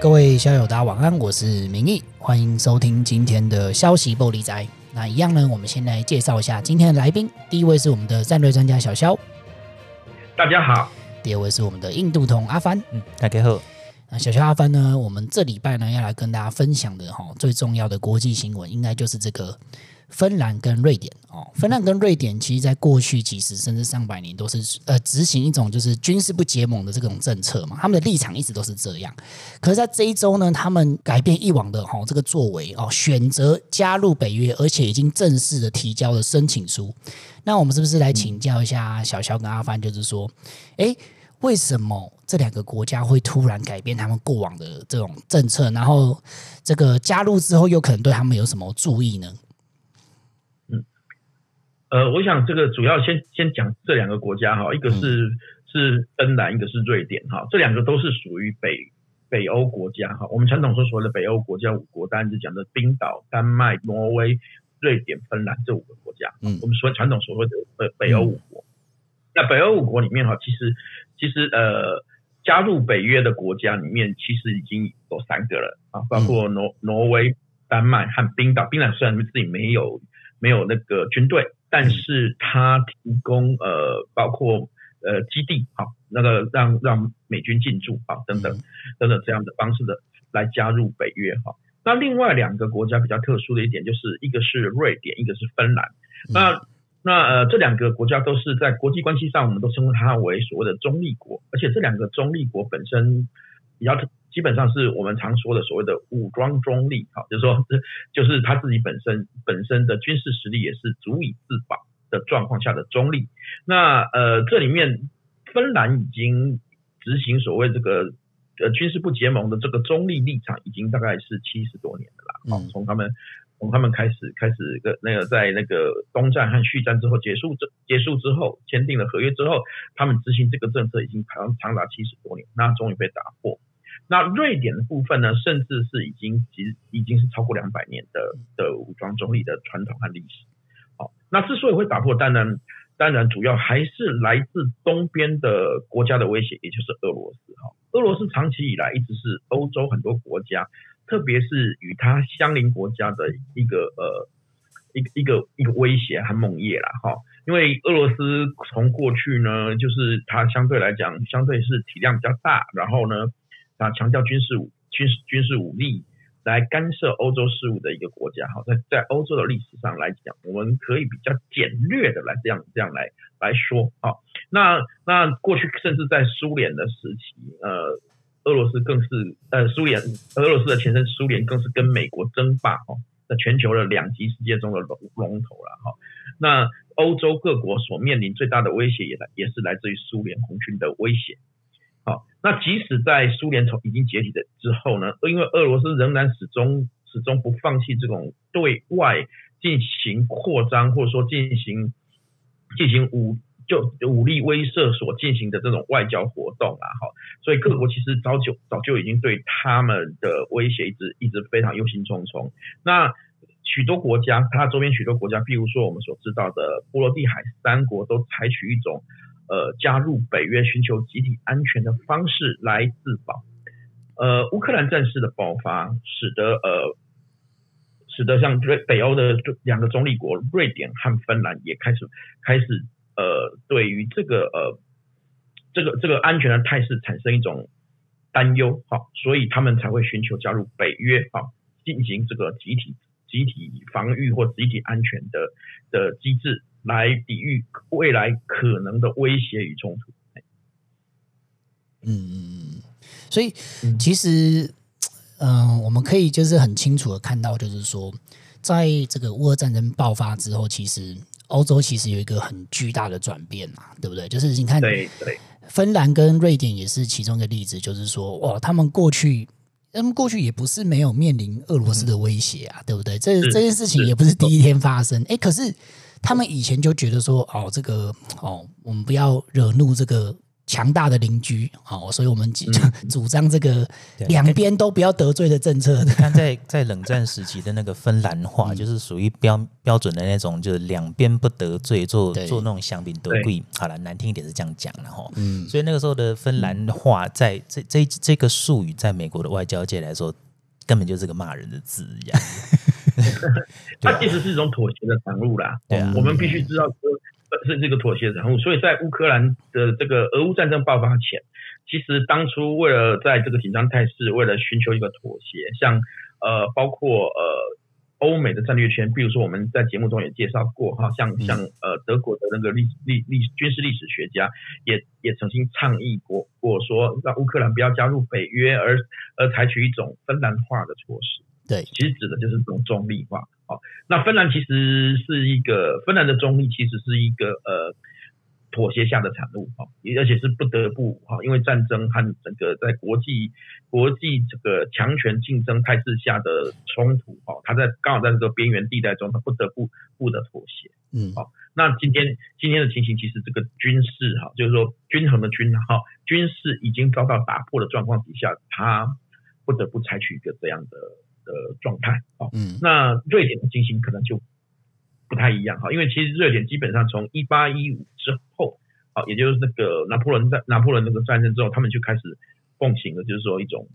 各位校友，大家晚安，我是明义，欢迎收听今天的消息玻璃宅。那一样呢，我们先来介绍一下今天的来宾。第一位是我们的战略专家小肖，大家好。第二位是我们的印度通阿帆，嗯，大家好。那小肖阿帆呢，我们这礼拜呢要来跟大家分享的哈，最重要的国际新闻，应该就是这个。芬兰跟瑞典哦，芬兰跟瑞典其实，在过去几十甚至上百年，都是呃执行一种就是军事不结盟的这种政策嘛，他们的立场一直都是这样。可是，在这一周呢，他们改变以往的哈这个作为哦，选择加入北约，而且已经正式的提交了申请书。那我们是不是来请教一下小肖跟阿帆，就是说，诶，为什么这两个国家会突然改变他们过往的这种政策？然后，这个加入之后，又可能对他们有什么注意呢？呃，我想这个主要先先讲这两个国家哈，一个是是芬兰，一个是瑞典哈，这两个都是属于北北欧国家哈。我们传统说所谓的北欧国家五国，当然是讲的冰岛、丹麦、挪威、瑞典、芬兰这五个国家。嗯，我们说传统所谓的北北欧五国。那北欧五国里面哈，其实其实呃，加入北约的国家里面，其实已经有三个了啊，包括挪挪威、丹麦和冰岛。冰岛虽然自己没有没有那个军队。但是他提供呃，包括呃基地好，那个让让美军进驻啊等等等等这样的方式的来加入北约哈。那另外两个国家比较特殊的一点，就是一个是瑞典，一个是芬兰。那那呃这两个国家都是在国际关系上，我们都称呼它为所谓的中立国，而且这两个中立国本身比较特。基本上是我们常说的所谓的武装中立，哈，就是说，就是他自己本身本身的军事实力也是足以自保的状况下的中立。那呃，这里面芬兰已经执行所谓这个呃军事不结盟的这个中立立场，已经大概是七十多年了啦。哦，从他们从他们开始开始个那个在那个东战和续战之后结束这结束之后签订了合约之后，他们执行这个政策已经长长达七十多年，那终于被打破。那瑞典的部分呢，甚至是已经其实已经是超过两百年的的武装中立的传统和历史。好，那之所以会打破，当然当然主要还是来自东边的国家的威胁，也就是俄罗斯。哈，俄罗斯长期以来一直是欧洲很多国家，特别是与它相邻国家的一个呃一个一个一个威胁和梦魇啦。哈，因为俄罗斯从过去呢，就是它相对来讲，相对是体量比较大，然后呢。啊，强调军事武军事军事武力来干涉欧洲事务的一个国家，哈，在在欧洲的历史上来讲，我们可以比较简略的来这样这样来来说，啊，那那过去甚至在苏联的时期，呃，俄罗斯更是呃苏联俄罗斯的前身苏联更是跟美国争霸，哈，在全球的两极世界中的龙龙头了，哈，那欧洲各国所面临最大的威胁也来也是来自于苏联红军的威胁。那即使在苏联从已经解体的之后呢，因为俄罗斯仍然始终始终不放弃这种对外进行扩张，或者说进行进行武就武力威慑所进行的这种外交活动啊，哈，所以各国其实早就早就已经对他们的威胁一直一直非常忧心忡忡。那许多国家，它周边许多国家，譬如说我们所知道的波罗的海三国，都采取一种。呃，加入北约寻求集体安全的方式来自保。呃，乌克兰战事的爆发，使得呃，使得像瑞北欧的两个中立国瑞典和芬兰也开始开始呃，对于这个呃，这个这个安全的态势产生一种担忧，好，所以他们才会寻求加入北约，好，进行这个集体集体防御或集体安全的的机制。来抵御未来可能的威胁与冲突。嗯，所以其实，嗯、呃，我们可以就是很清楚的看到，就是说，在这个乌俄战争爆发之后，其实欧洲其实有一个很巨大的转变嘛，对不对？就是你看，对对，芬兰跟瑞典也是其中一个例子，就是说，哇，他们过去，他们过去也不是没有面临俄罗斯的威胁啊，嗯、对不对？这这件事情也不是第一天发生，哎，可是。他们以前就觉得说，哦，这个，哦，我们不要惹怒这个强大的邻居，好，所以我们主主张这个两边都不要得罪的政策。看在 在冷战时期的那个芬兰话，就是属于标标准的那种，就是两边不得罪，做做那种香槟德贵。好了，难听一点是这样讲的哈。嗯，所以那个时候的芬兰话，在这这这个术语，在美国的外交界来说，根本就是个骂人的字一样。它其实是一种妥协的产物啦。对啊，我们必须知道说。是这个妥协的产物，所以在乌克兰的这个俄乌战争爆发前，其实当初为了在这个紧张态势，为了寻求一个妥协，像呃包括呃欧美的战略圈，比如说我们在节目中也介绍过哈，像像呃德国的那个历历历军事历史学家也也曾经倡议过过说，让乌克兰不要加入北约，而而采取一种芬兰化的措施。对，其实指的就是这种中立化。好，那芬兰其实是一个芬兰的中立，其实是一个呃妥协下的产物哈，而且是不得不哈，因为战争和整个在国际国际这个强权竞争态势下的冲突哈，它在刚好在这个边缘地带中，它不得不不得妥协。嗯，好，那今天今天的情形，其实这个军事哈，就是说均衡的均哈，军事已经遭到打破的状况底下，它不得不采取一个这样的。的状态啊，嗯，那瑞典的情形可能就不太一样哈，因为其实瑞典基本上从一八一五之后，啊，也就是那个拿破仑在拿破仑那个战争之后，他们就开始奉行了，就是说一种，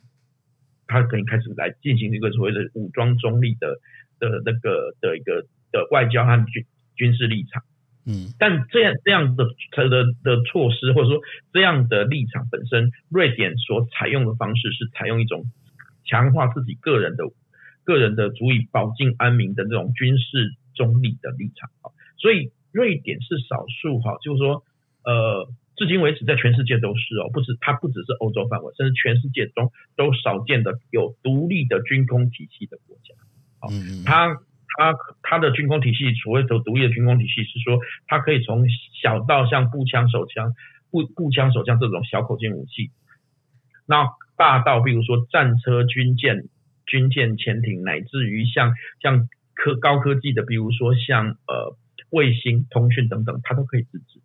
他可以开始来进行一个所谓的武装中立的的那个的一个的外交和军军事立场，嗯，但这样这样的的的措施或者说这样的立场本身，瑞典所采用的方式是采用一种强化自己个人的。个人的足以保境安民的这种军事中立的立场啊，所以瑞典是少数哈，就是说呃，至今为止在全世界都是哦，不止它不只是欧洲范围，甚至全世界中都少见的有独立的军工体系的国家。好，它它它的军工体系，所谓的独立的军工体系是说，它可以从小到像步枪手枪、步步枪手枪这种小口径武器，那大到比如说战车、军舰。军舰、潜艇，乃至于像像科高科技的，比如说像呃卫星通讯等等，它都可以自制。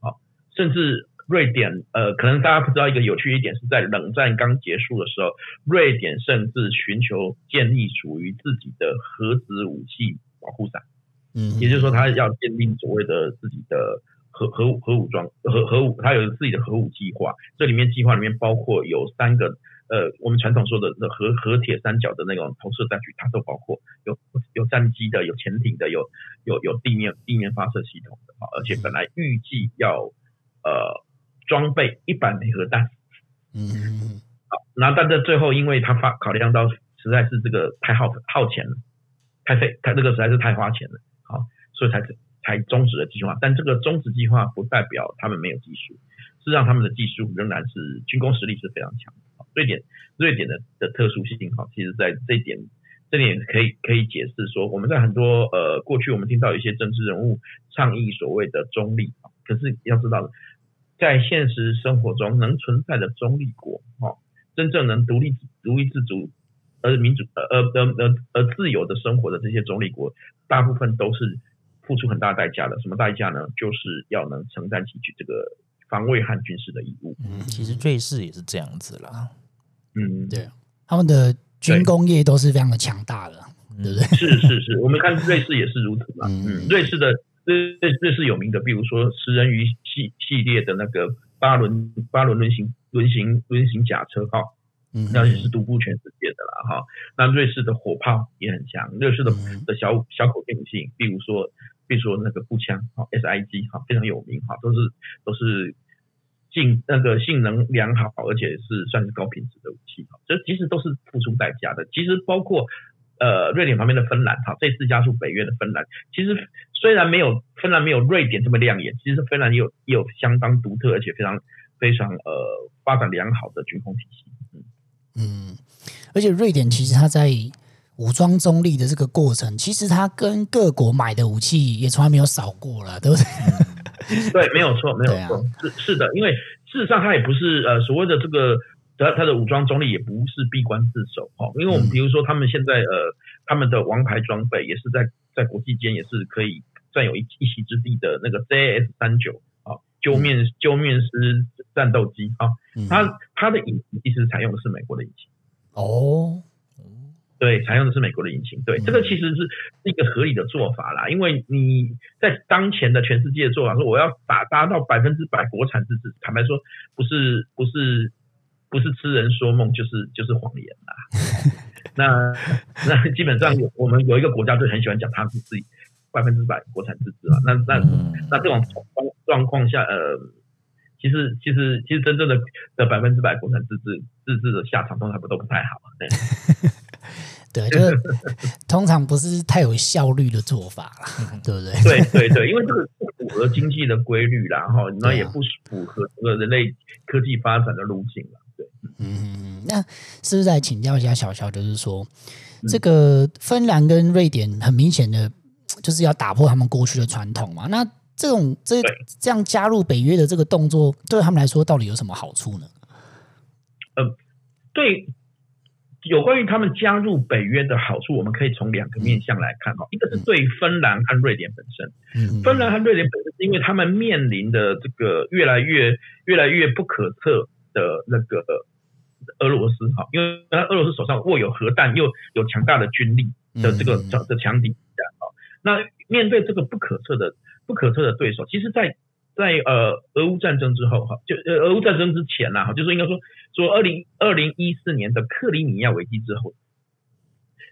好，甚至瑞典呃，可能大家不知道一个有趣一点，是在冷战刚结束的时候，瑞典甚至寻求建立属于自己的核子武器保护伞。嗯，也就是说，他要建立所谓的自己的核核核武装核核武，他有自己的核武计划。这里面计划里面包括有三个。呃，我们传统说的那核核铁三角的那种投射战区，它都包括有有战机的，有潜艇的，有有有地面地面发射系统的啊，而且本来预计要呃装备一百枚核弹，嗯，好，那但是最后因为他发考量到实在是这个太耗耗钱了，太费，它这个实在是太花钱了，好，所以才才终止了计划。但这个终止计划不代表他们没有技术，事实上他们的技术仍然是军工实力是非常强的。瑞典，瑞典的的特殊性哈，其实在这一点，这点可以可以解释说，我们在很多呃过去我们听到一些政治人物倡议所谓的中立，可是要知道，在现实生活中能存在的中立国哈，真正能独立独立自主而民主呃呃呃而自由的生活的这些中立国，大部分都是付出很大代价的。什么代价呢？就是要能承担起这个防卫和军事的义务。嗯，其实瑞士也是这样子啦。嗯，对，他们的军工业都是非常的强大的，对，不对？是是是，我们看瑞士也是如此嘛。嗯，嗯，瑞士的瑞瑞士有名的，比如说食人鱼系系列的那个八轮八轮轮型轮型轮型甲车号，嗯，那也是独步全世界的啦哈。那瑞士的火炮也很强，瑞士的的小小口径武器，比如说比如说那个步枪哈，SIG 哈，非常有名哈，都是都是。性那个性能良好，而且是算是高品质的武器，这其实都是付出代价的。其实包括呃瑞典旁边的芬兰，哈，这次加入北约的芬兰，其实虽然没有芬兰没有瑞典这么亮眼，其实芬兰也有也有相当独特而且非常非常呃发展良好的军工体系。嗯嗯，而且瑞典其实它在武装中立的这个过程，其实它跟各国买的武器也从来没有少过了，对不对？对，没有错，没有错，啊、是是的，因为事实上他也不是呃所谓的这个他他的武装中立也不是闭关自守哦，因为我们比如说他们现在呃他们的王牌装备也是在在国际间也是可以占有一一席之地的那个 JAS 三九啊，揪面揪面师战斗机啊，它它的引擎其实采用的是美国的引擎哦。对，采用的是美国的引擎。对，这个其实是一个合理的做法啦。因为你在当前的全世界的做法说，我要打达到百分之百国产自制，坦白说，不是不是不是痴人说梦，就是就是谎言啦。那那基本上，我们有一个国家就很喜欢讲它是自己百分之百国产自制嘛。那那那这种状况下，呃，其实其实其实真正的的百分之百国产自制自制的下场通常不都不太好。对。对，就是 通常不是太有效率的做法啦，对不对？对对对，因为这个不符合经济的规律啦，哈，那也不符合这个人类科技发展的路径了。对，嗯，那是不是再请教一下小肖，就是说，这个芬兰跟瑞典很明显的就是要打破他们过去的传统嘛？那这种这这样加入北约的这个动作，对他们来说到底有什么好处呢？呃，对。有关于他们加入北约的好处，我们可以从两个面向来看哈。一个是对芬兰和瑞典本身，芬兰和瑞典本身是因为他们面临的这个越来越越来越不可测的那个俄罗斯哈，因为俄罗斯手上握有核弹又有强大的军力的这个的强敌那面对这个不可测的不可测的对手，其实，在在呃俄乌战争之后哈，就呃俄乌战争之前呐哈，就是应该说说二零二零一四年的克里米亚危机之后，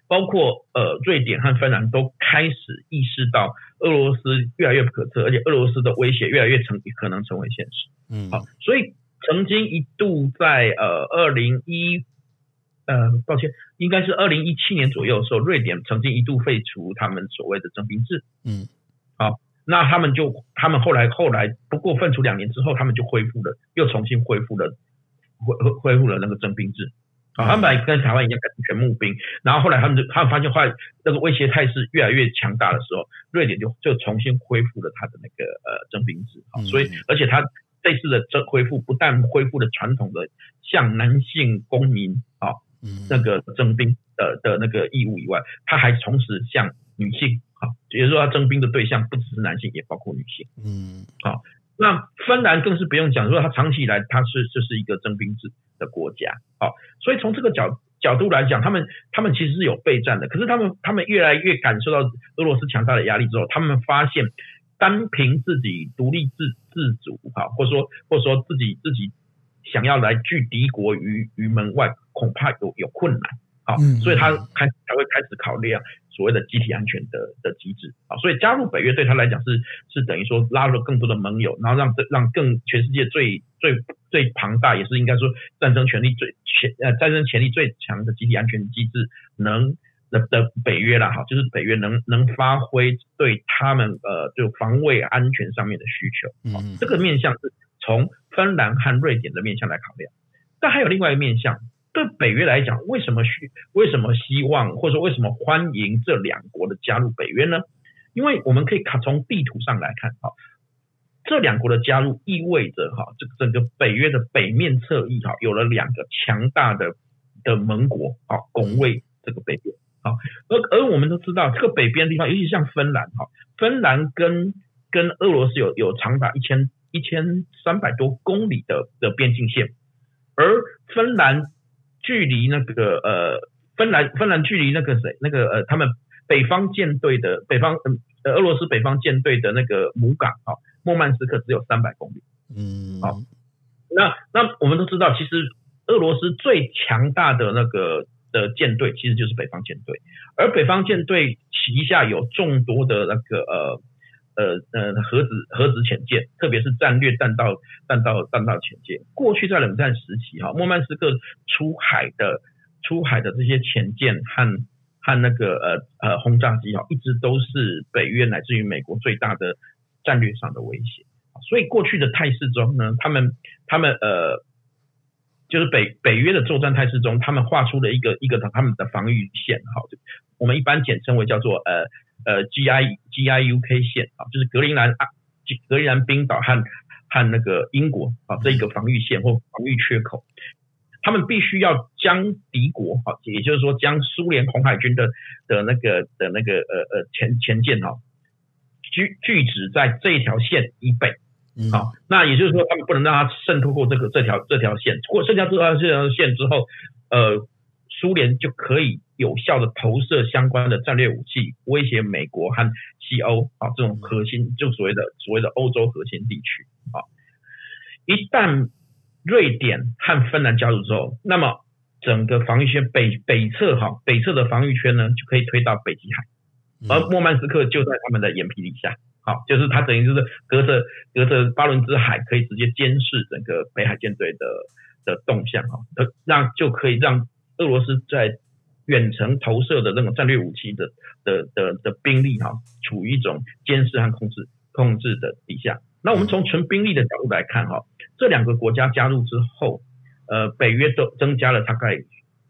包括呃瑞典和芬兰都开始意识到俄罗斯越来越不可测，而且俄罗斯的威胁越来越成可能成为现实。嗯，好，所以曾经一度在呃二零一呃抱歉，应该是二零一七年左右的时候，瑞典曾经一度废除他们所谓的征兵制。嗯，好。那他们就，他们后来后来不过分处两年之后，他们就恢复了，又重新恢复了，恢恢复了那个征兵制。啊，他们本来跟台湾一样改成全募兵，然后后来他们就他们发现后来那个威胁态势越来越强大的时候，瑞典就就重新恢复了他的那个呃征兵制。啊，所以而且他这次的征恢复不但恢复了传统的向男性公民啊那个征兵的的那个义务以外，他还同时向女性。好，也就是说，他征兵的对象不只是男性，也包括女性。嗯，好，那芬兰更是不用讲，说他长期以来他是这是一个征兵制的国家。好，所以从这个角角度来讲，他们他们其实是有备战的。可是他们他们越来越感受到俄罗斯强大的压力之后，他们发现单凭自己独立自自主，哈，或者说或者说自己自己想要来拒敌国于于门外，恐怕有有困难。好，所以他开才会开始考虑啊。所谓的集体安全的的机制啊，所以加入北约对他来讲是是等于说拉入了更多的盟友，然后让让更全世界最最最庞大，也是应该说战争权力最前呃战争潜力最强的集体安全机制能的的北约啦哈，就是北约能能发挥对他们呃就防卫安全上面的需求，嗯，这个面向是从芬兰和瑞典的面向来考量，但还有另外一个面向。对北约来讲，为什么需为什么希望或者说为什么欢迎这两国的加入北约呢？因为我们可以看从地图上来看，哈，这两国的加入意味着哈，这整个北约的北面侧翼哈，有了两个强大的的盟国啊，拱卫这个北边啊。而而我们都知道，这个北边的地方，尤其像芬兰哈，芬兰跟跟俄罗斯有有长达一千一千三百多公里的的边境线，而芬兰。距离那个呃，芬兰芬兰距离那个谁那个呃，他们北方舰队的北方呃俄罗斯北方舰队的那个母港啊，莫曼斯克只有三百公里。嗯，好，那那我们都知道，其实俄罗斯最强大的那个的舰队其实就是北方舰队，而北方舰队旗下有众多的那个呃。呃呃，核子核子潜舰，特别是战略弹道弹道弹道潜舰。过去在冷战时期，哈，莫曼斯克出海的出海的这些潜舰和和那个呃呃轰炸机，哈，一直都是北约乃至于美国最大的战略上的威胁。所以过去的态势中呢，他们他们呃，就是北北约的作战态势中，他们画出了一个一个他们的防御线，哈，我们一般简称为叫做呃。呃，G I G I U K 线啊，就是格陵兰啊，格陵兰冰岛和和那个英国啊，这一个防御线或防御缺口，他们必须要将敌国啊，也就是说将苏联红海军的的那个的那个呃呃前前舰啊，聚聚集在这一条线以北好，那也就是说，他们不能让它渗透过这个这条这条线，过渗透这条这条线之后，呃，苏联就可以有效的投射相关的战略武器，威胁美国和西欧啊这种核心，就所谓的所谓的欧洲核心地区啊。一旦瑞典和芬兰加入之后，那么整个防御圈北北侧哈北侧的防御圈呢，就可以推到北极海，而莫曼斯克就在他们的眼皮底下。好，就是它等于就是隔着隔着巴伦支海，可以直接监视整个北海舰队的的动向哈，让就可以让俄罗斯在远程投射的那种战略武器的的的的兵力哈，处于一种监视和控制控制的底下。那我们从纯兵力的角度来看哈，这两个国家加入之后，呃，北约都增加了大概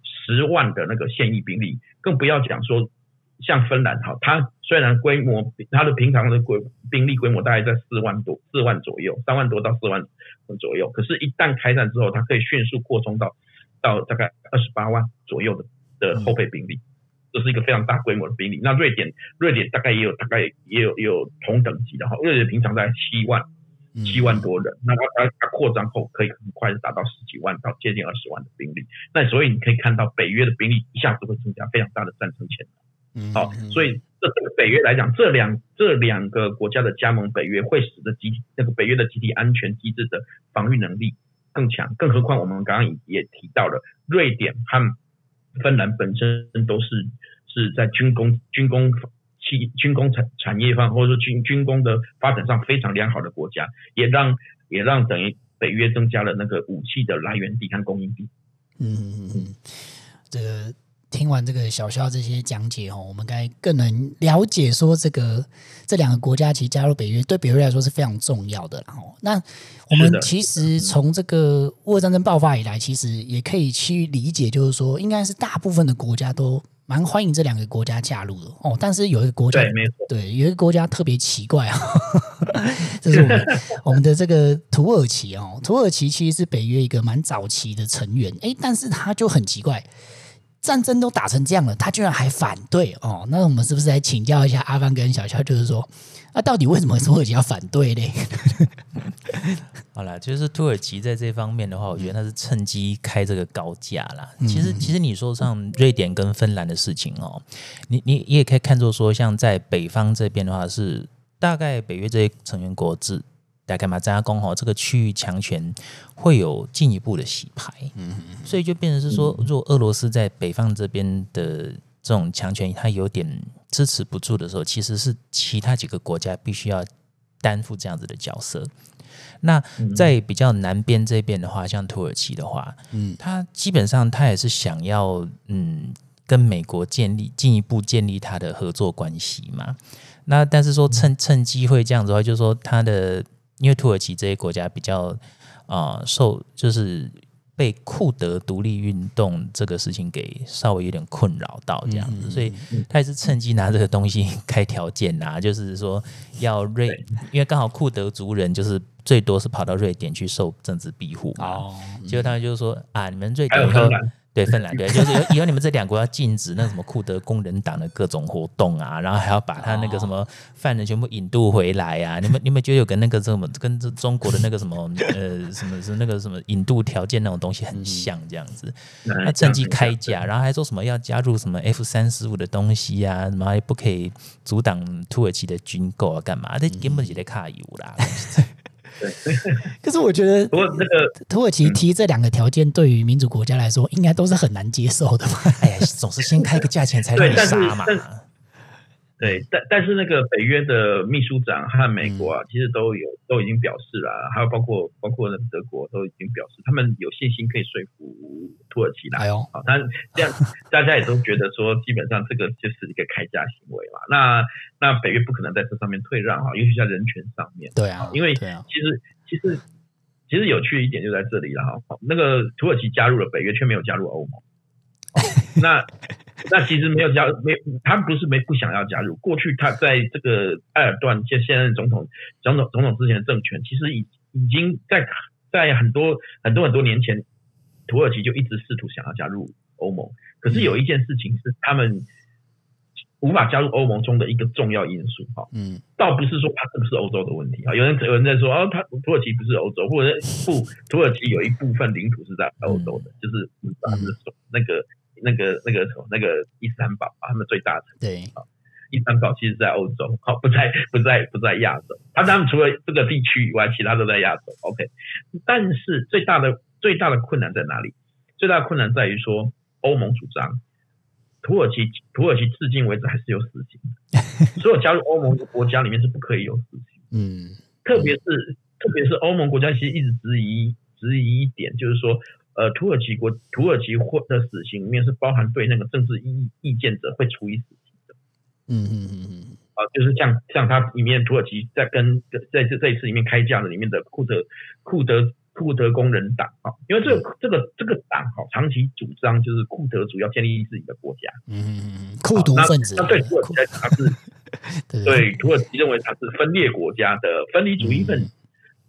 十万的那个现役兵力，更不要讲说。像芬兰哈，它虽然规模，它的平常的规兵力规模大概在四万多、四万左右，三万多到四万左右。可是，一旦开战之后，它可以迅速扩充到到大概二十八万左右的的后备兵力，这是一个非常大规模的兵力。那瑞典，瑞典大概也有大概也有也有同等级的哈，瑞典平常在七万七万多人，那它它它扩张后可以很快的达到十几万到接近二十万的兵力。那所以你可以看到，北约的兵力一下子会增加非常大的战争潜能。好，所以这这个北约来讲，这两这两个国家的加盟北约，会使得集体那个北约的集体安全机制的防御能力更强。更何况我们刚刚也提到了，瑞典和芬兰本身都是是在军工军工企军工产产业方或者说军军工的发展上非常良好的国家，也让也让等于北约增加了那个武器的来源地和供应地。嗯嗯嗯，这个。听完这个小肖这些讲解哦，我们该更能了解说，这个这两个国家其实加入北约对北约来说是非常重要的。然后，那我们其实从这个俄乌战争爆发以来，其实也可以去理解，就是说，应该是大部分的国家都蛮欢迎这两个国家加入的哦。但是有一个国家，对，对，有一个国家特别奇怪啊，这是我们 我们的这个土耳其哦。土耳其其实是北约一个蛮早期的成员，诶，但是他就很奇怪。战争都打成这样了，他居然还反对哦？那我们是不是来请教一下阿方跟小肖？就是说，那、啊、到底为什么土耳其要反对呢？好了，就是土耳其在这方面的话，我觉得他是趁机开这个高价啦。其实，其实你说像瑞典跟芬兰的事情哦，你你你也可以看作说，像在北方这边的话，是大概北约这些成员国制。大概嘛，加工哈，这个区域强权会有进一步的洗牌，嗯，所以就变成是说，如果俄罗斯在北方这边的这种强权，它有点支持不住的时候，其实是其他几个国家必须要担负这样子的角色。那在比较南边这边的话，像土耳其的话，嗯，它基本上它也是想要嗯跟美国建立进一步建立它的合作关系嘛。那但是说趁趁机会这样子的话，就是说它的。因为土耳其这些国家比较啊、呃、受，就是被库德独立运动这个事情给稍微有点困扰到这样子，所以他也是趁机拿这个东西 开条件呐、啊，就是说要瑞，因为刚好库德族人就是最多是跑到瑞典去受政治庇护嘛，结果他们就是说啊，你们瑞典以后。对芬兰，对，就是以后你们这两国要禁止那什么库德工人党的各种活动啊，然后还要把他那个什么犯人全部引渡回来啊。你们你们觉得有跟那个什么跟这中国的那个什么呃什么是那个什么引渡条件那种东西很像这样子？他趁机开价，然后还说什么要加入什么 F 三十五的东西啊，什么也不可以阻挡土耳其的军购啊，干嘛？这根本就在卡油啦。对，可是我觉得，不过那个土耳其提这两个条件，对于民主国家来说，应该都是很难接受的吧。哎呀，总是先开个价钱才让你杀嘛。对，但但是那个北约的秘书长和美国啊，其实都有都已经表示了，还有包括包括德国都已经表示，他们有信心可以说服土耳其来。哎呦，好，但这样大家也都觉得说，基本上这个就是一个开价行为嘛。那那北约不可能在这上面退让啊，尤其在人权上面。对啊，因为其实其实其实有趣一点就在这里了哈。那个土耳其加入了北约，却没有加入欧盟。那那其实没有加没，他们不是没不想要加入。过去他在这个埃尔段现现任总统总统总统之前的政权，其实已已经在在很多很多很多年前，土耳其就一直试图想要加入欧盟。可是有一件事情是他们无法加入欧盟中的一个重要因素哈。嗯，倒不是说它是不是欧洲的问题啊，有人有人在说哦，它土耳其不是欧洲，或者不 土耳其有一部分领土是在欧洲的，嗯、就是啊，是那个那个那个什么那个伊斯坦堡啊，他们最大城对啊。伊斯坦堡其实在欧洲，好，不在不在不在亚洲。他当然除了这个地区以外，其他都在亚洲。OK，但是最大的最大的困难在哪里？最大的困难在于说，欧盟主张土耳其土耳其至今为止还是有死刑，所有加入欧盟的国家里面是不可以有死刑。嗯，特别是特别是欧盟国家其实一直质疑质疑一点，就是说，呃，土耳其国土耳其或的死刑里面是包含对那个政治意意见者会处以死刑的。嗯嗯嗯嗯，啊，就是像像他里面土耳其在跟在这这一次里面开价的里面的库德库德库德工人党啊，因为这个这个这个党哈，长期主张就是库德主要建立自己的国家。嗯嗯嗯，库独分子。那对土耳其来讲，他是 对土耳其认为他是分裂国家的分离主义分子。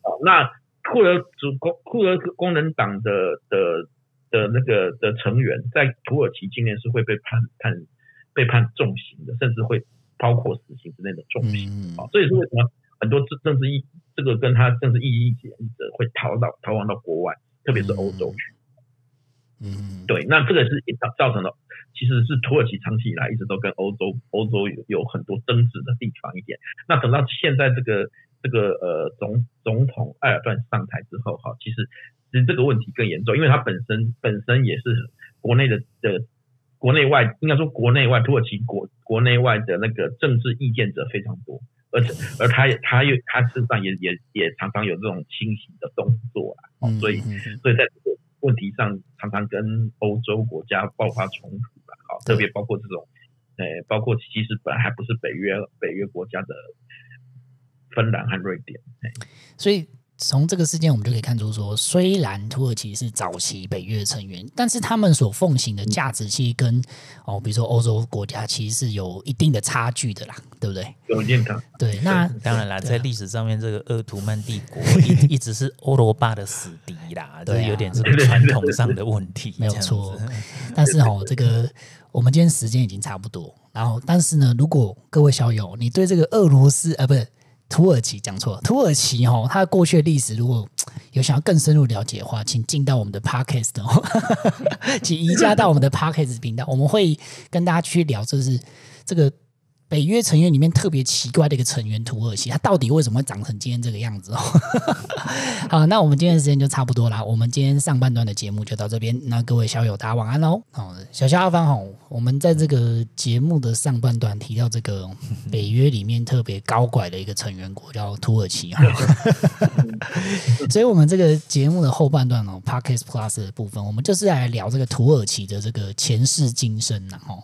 啊，那库德主工库德工人党的的的那个的成员，在土耳其今年是会被判判。被判重刑的，甚至会包括死刑之类的重刑啊，这也是为什么很多政政治意这个跟他政治意义者会逃到逃亡到国外，特别是欧洲去。嗯，对，那这个是造造成了，其实是土耳其长期以来一直都跟欧洲欧洲有有很多争执的地方一点。那等到现在这个这个呃总总统埃尔段上台之后哈，其实其实这个问题更严重，因为他本身本身也是国内的的。国内外应该说国内外土耳其国国内外的那个政治意见者非常多，而且而他也他又他事实上也也也常常有这种清洗的动作啊，所以所以在这个问题上常常跟欧洲国家爆发冲突吧，好，特别包括这种，呃，包括其实本来还不是北约北约国家的芬兰和瑞典，所以。从这个事件，我们就可以看出说，虽然土耳其是早期北约成员，但是他们所奉行的价值其实跟哦，比如说欧洲国家其实是有一定的差距的啦，对不对？有点差。对，那当然啦，在历史上面，这个鄂图曼帝国一一直是欧罗巴的死敌啦，对，有点这个传统上的问题，没有错。但是哦，这个我们今天时间已经差不多，然后但是呢，如果各位小友，你对这个俄罗斯啊，不是。土耳其讲错了，土耳其哈，它过去的历史，如果有想要更深入了解的话，请进到我们的 Podcast 哦，请移驾到我们的 Podcast 频道，我们会跟大家去聊，就是这个。北约成员里面特别奇怪的一个成员土耳其，它到底为什么会长成今天这个样子哦？好，那我们今天的时间就差不多啦。我们今天上半段的节目就到这边，那各位小友大家晚安喽。好，小夏阿芳好，我们在这个节目的上半段提到这个北约里面特别高拐的一个成员国叫土耳其哈，所以我们这个节目的后半段哦，Parkes Plus 的部分，我们就是来聊这个土耳其的这个前世今生呐。哦，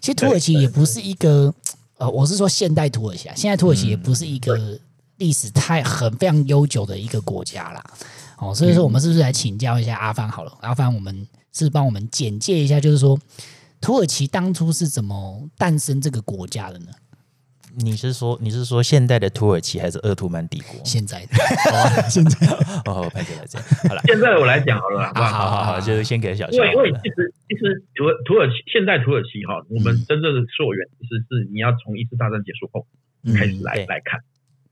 其实土耳其也不是一个。呃，我是说现代土耳其啊，现在土耳其也不是一个历史太很非常悠久的一个国家啦。哦，所以说我们是不是来请教一下阿方好了？阿方，我们是帮我们简介一下，就是说土耳其当初是怎么诞生这个国家的呢？你是说你是说现代的土耳其还是鄂图曼帝国？现在的，现在 哦，拍起来这样好了。现在我来讲好了，好好好好，就先给小因为因为其实其实土土耳其现代土耳其哈，我们真正的溯源其实是你要从一次大战结束后开始来来看。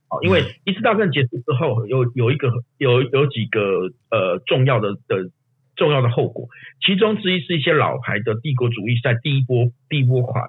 好，因为一次大战结束之后，有有一个有有几个呃重要的的重要的后果，其中之一是一些老牌的帝国主义在第一波第一波垮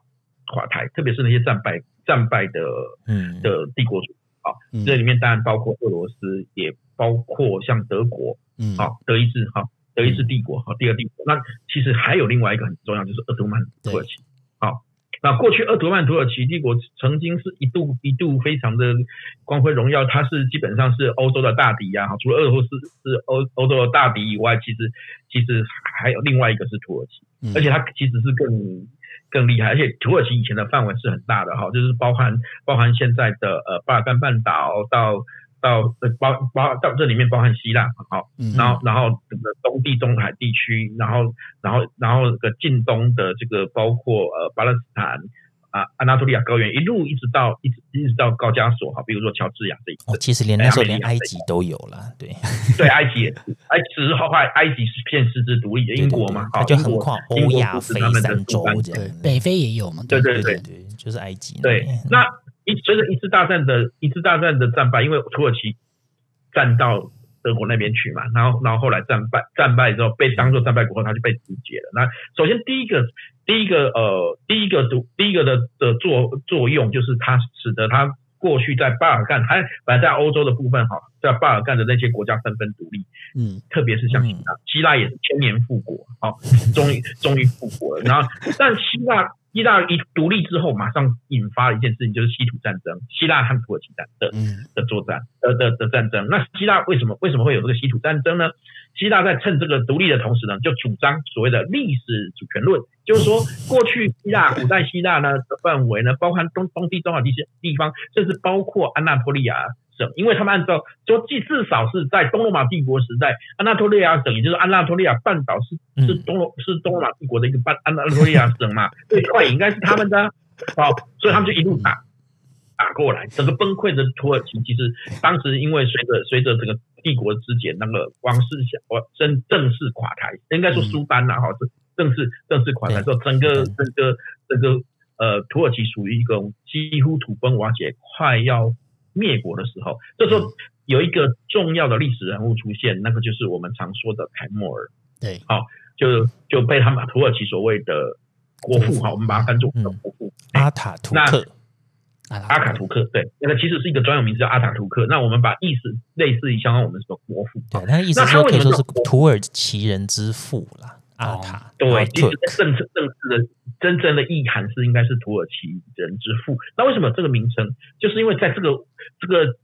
垮台，特别是那些战败。战败的嗯的帝国主义啊，这里面当然包括俄罗斯，也包括像德国，嗯，啊，德意志哈，德意志帝国哈，第二帝国。那其实还有另外一个很重要，就是鄂图曼土耳其。好，那过去鄂图曼土耳其帝国曾经是一度一度非常的光辉荣耀，它是基本上是欧洲的大敌呀。哈，除了俄罗斯是欧欧洲的大敌以外，其实其实还有另外一个是土耳其，而且它其实是更。更厉害，而且土耳其以前的范围是很大的哈，就是包含包含现在的呃巴尔干半岛到到包包到这里面包含希腊，哈，然后然后整个东地中海地区，然后然后然后这个近东的这个包括呃巴勒斯坦啊安纳托利亚高原一路一直到一直一直到高加索哈，比如说乔治亚这一块。哦，其实连那时候连埃及都有了，对 对，埃及也是，埃及后来埃及是片实质独立的英国嘛，它就横跨欧亚非三洲这样，北非也有嘛，对对对对，就是埃及。对，那一随着一次大战的一次大战的战败，因为土耳其战到。德国那边去嘛，然后然后后来战败，战败之后被当做战败国后，他就被肢解了。那首先第一个第一个呃第一个第一个的的作作用就是他使得他过去在巴尔干还本来在欧洲的部分哈，在巴尔干的那些国家纷纷独立，嗯，特别是像希腊，希腊也是千年复国，好，终于 终于复国了。然后但希腊。希腊一独立之后，马上引发了一件事情，就是稀土战争，希腊和土耳其战的的作战，的的的战争。那希腊为什么为什么会有这个稀土战争呢？希腊在趁这个独立的同时呢，就主张所谓的历史主权论，就是说过去希腊古代希腊呢的范围呢，包含东东地中海这些地方，甚至包括安纳托利亚。省，因为他们按照说，至至少是在东罗马帝国时代，安纳托利亚省，也就是安纳托利亚半岛是是东罗是东罗马帝国的一个半安纳托利亚省嘛，这块也应该是他们的，好，所以他们就一路打打过来，整个崩溃的土耳其，其实当时因为随着随着这个帝国之间那个王室想正正式垮台，应该说苏丹呐哈是正式正式垮台之后，整个整个整个呃土耳其属于一个几乎土崩瓦解，快要。灭国的时候，这时候有一个重要的历史人物出现，那个就是我们常说的凯末尔。对，好，就就被他们土耳其所谓的国父，哈，我们把它翻作国父阿塔图克。阿卡图克，对，那个其实是一个专有名字叫阿塔图克。那我们把意思类似于相当我们说国父，对，那意思说可以说是土耳其人之父啦。阿塔，对，其实正正正式的真正的意涵是应该是土耳其人之父。那为什么这个名称？就是因为在这个这个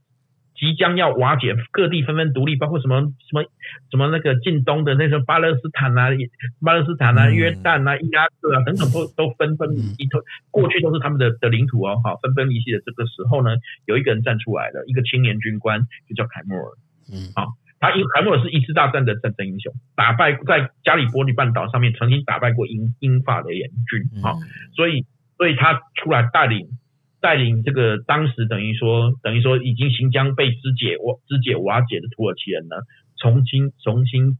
即将要瓦解，各地纷纷独立，包括什么什么什么那个近东的那个巴勒斯坦啊、巴勒斯坦啊、约旦啊、伊拉克啊等等，都都纷纷离析，过去都是他们的的领土哦，哈，纷纷离析的。这个时候呢，有一个人站出来了，一个青年军官，就叫凯莫尔，嗯，好。他因凯莫尔是一次大战的战争英雄，打败在加里波利半岛上面曾经打败过英英法的联军啊，所以所以他出来带领带领这个当时等于说等于说已经行将被肢解瓦肢解瓦解的土耳其人呢，重新重新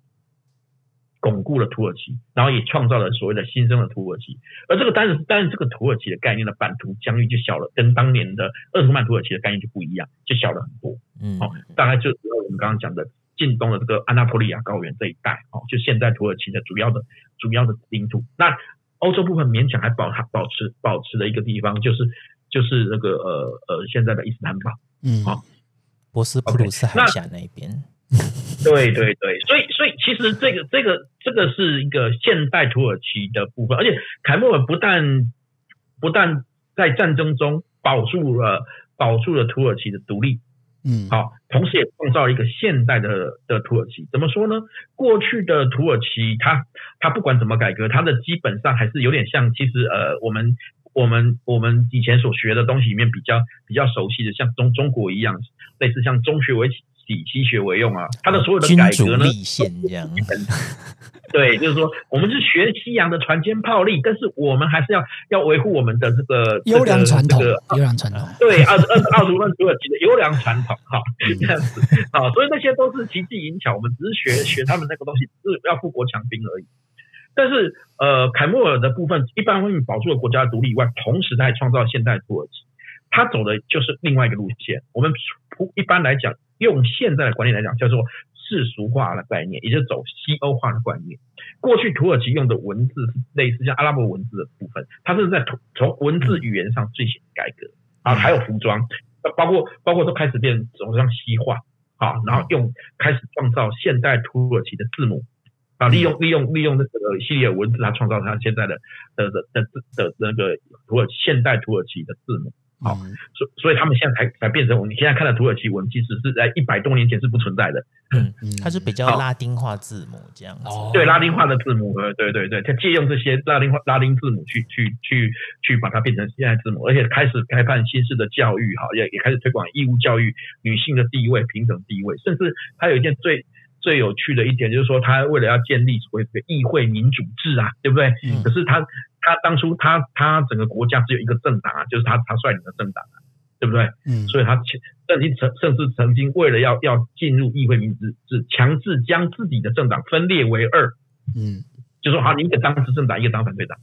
巩固了土耳其，然后也创造了所谓的新生的土耳其。而这个当然是但是这个土耳其的概念的版图疆域就小了，跟当年的鄂图曼土耳其的概念就不一样，就小了很多。嗯，好，大概就我们刚刚讲的。近东的这个安纳托利亚高原这一带，哦，就现在土耳其的主要的主要的领土。那欧洲部分勉强还保它保持保持的一个地方，就是就是那个呃呃现在的伊斯坦堡，嗯，好，博斯普鲁斯海峡那边。对对对，所以所以其实这个这个这个是一个现代土耳其的部分，而且凯末尔不但不但在战争中保住了保住了土耳其的独立。嗯，好，同时也创造了一个现代的的土耳其。怎么说呢？过去的土耳其，它它不管怎么改革，它的基本上还是有点像，其实呃，我们我们我们以前所学的东西里面比较比较熟悉的，像中中国一样，类似像中学为体，西学为用啊。它的所有的改革呢，对，就是说，我们是学西洋的船坚炮利，但是我们还是要要维护我们的这个优良传统，优良传统。对，奥奥奥图曼土耳其的优良传统，哈，这样子，啊，所以那些都是奇技淫巧，我们只是学学他们那个东西，只是要富国强兵而已。但是，呃，凯末尔的部分，一般会保住了国家的独立以外，同时在创造现代土耳其，他走的就是另外一个路线。我们一般来讲，用现在的观念来讲，叫做。世俗化的概念，也就是走西欧化的观念。过去土耳其用的文字是类似像阿拉伯文字的部分，它是在从文字语言上进行改革啊，还有服装，包括包括都开始变走向西化啊，然后用开始创造现代土耳其的字母啊，利用利用利用那个西里尔文字，他创造它现在的的的的的那个土耳现代土耳其的字母。好，所所以他们现在才才变成我们现在看的土耳其文，其实是在一百多年前是不存在的。嗯，它是比较拉丁化字母这样子。哦，对，拉丁化的字母，对对对，它借用这些拉丁化拉丁字母去去去去把它变成现代字母，而且开始开办新式的教育，哈，也也开始推广义务教育，女性的地位、平等地位，甚至还有一件最最有趣的一点就是说，他为了要建立所谓的议会民主制啊，对不对？嗯、可是他他当初他他整个国家只有一个政党啊，就是他他率领的政党啊，对不对？嗯，所以他曾经曾甚至曾经为了要要进入议会民主制，强制将自己的政党分裂为二。嗯。就说好，你一个当执政党，一个当反对党。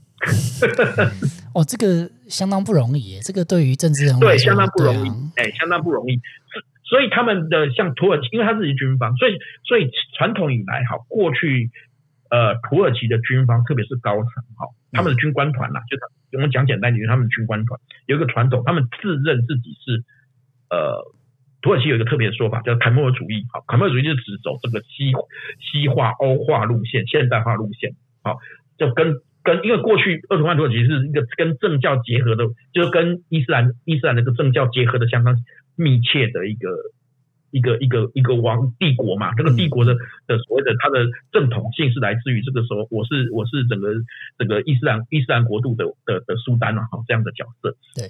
哦，这个相当不容易耶，这个对于政治人物对相当不容易，哎、啊欸，相当不容易。所以他们的像土耳其，因为他自己军方，所以所以传统以来，哈，过去呃，土耳其的军方，特别是高层，哈，他们的军官团呐，就我们讲简单点，他们的军官团有一个传统，他们自认自己是呃。土耳其有一个特别的说法，叫凯末尔主义。好，凯末尔主义就是指走这个西西化、欧化路线、现代化路线。好，就跟跟因为过去鄂图曼土耳其是一个跟政教结合的，就是跟伊斯兰伊斯兰这个政教结合的相当密切的一个一个一个一个王帝国嘛。这个帝国的的所谓的它的正统性是来自于这个时候，我是我是整个整个伊斯兰伊斯兰国度的的的苏丹啊，好这样的角色。对，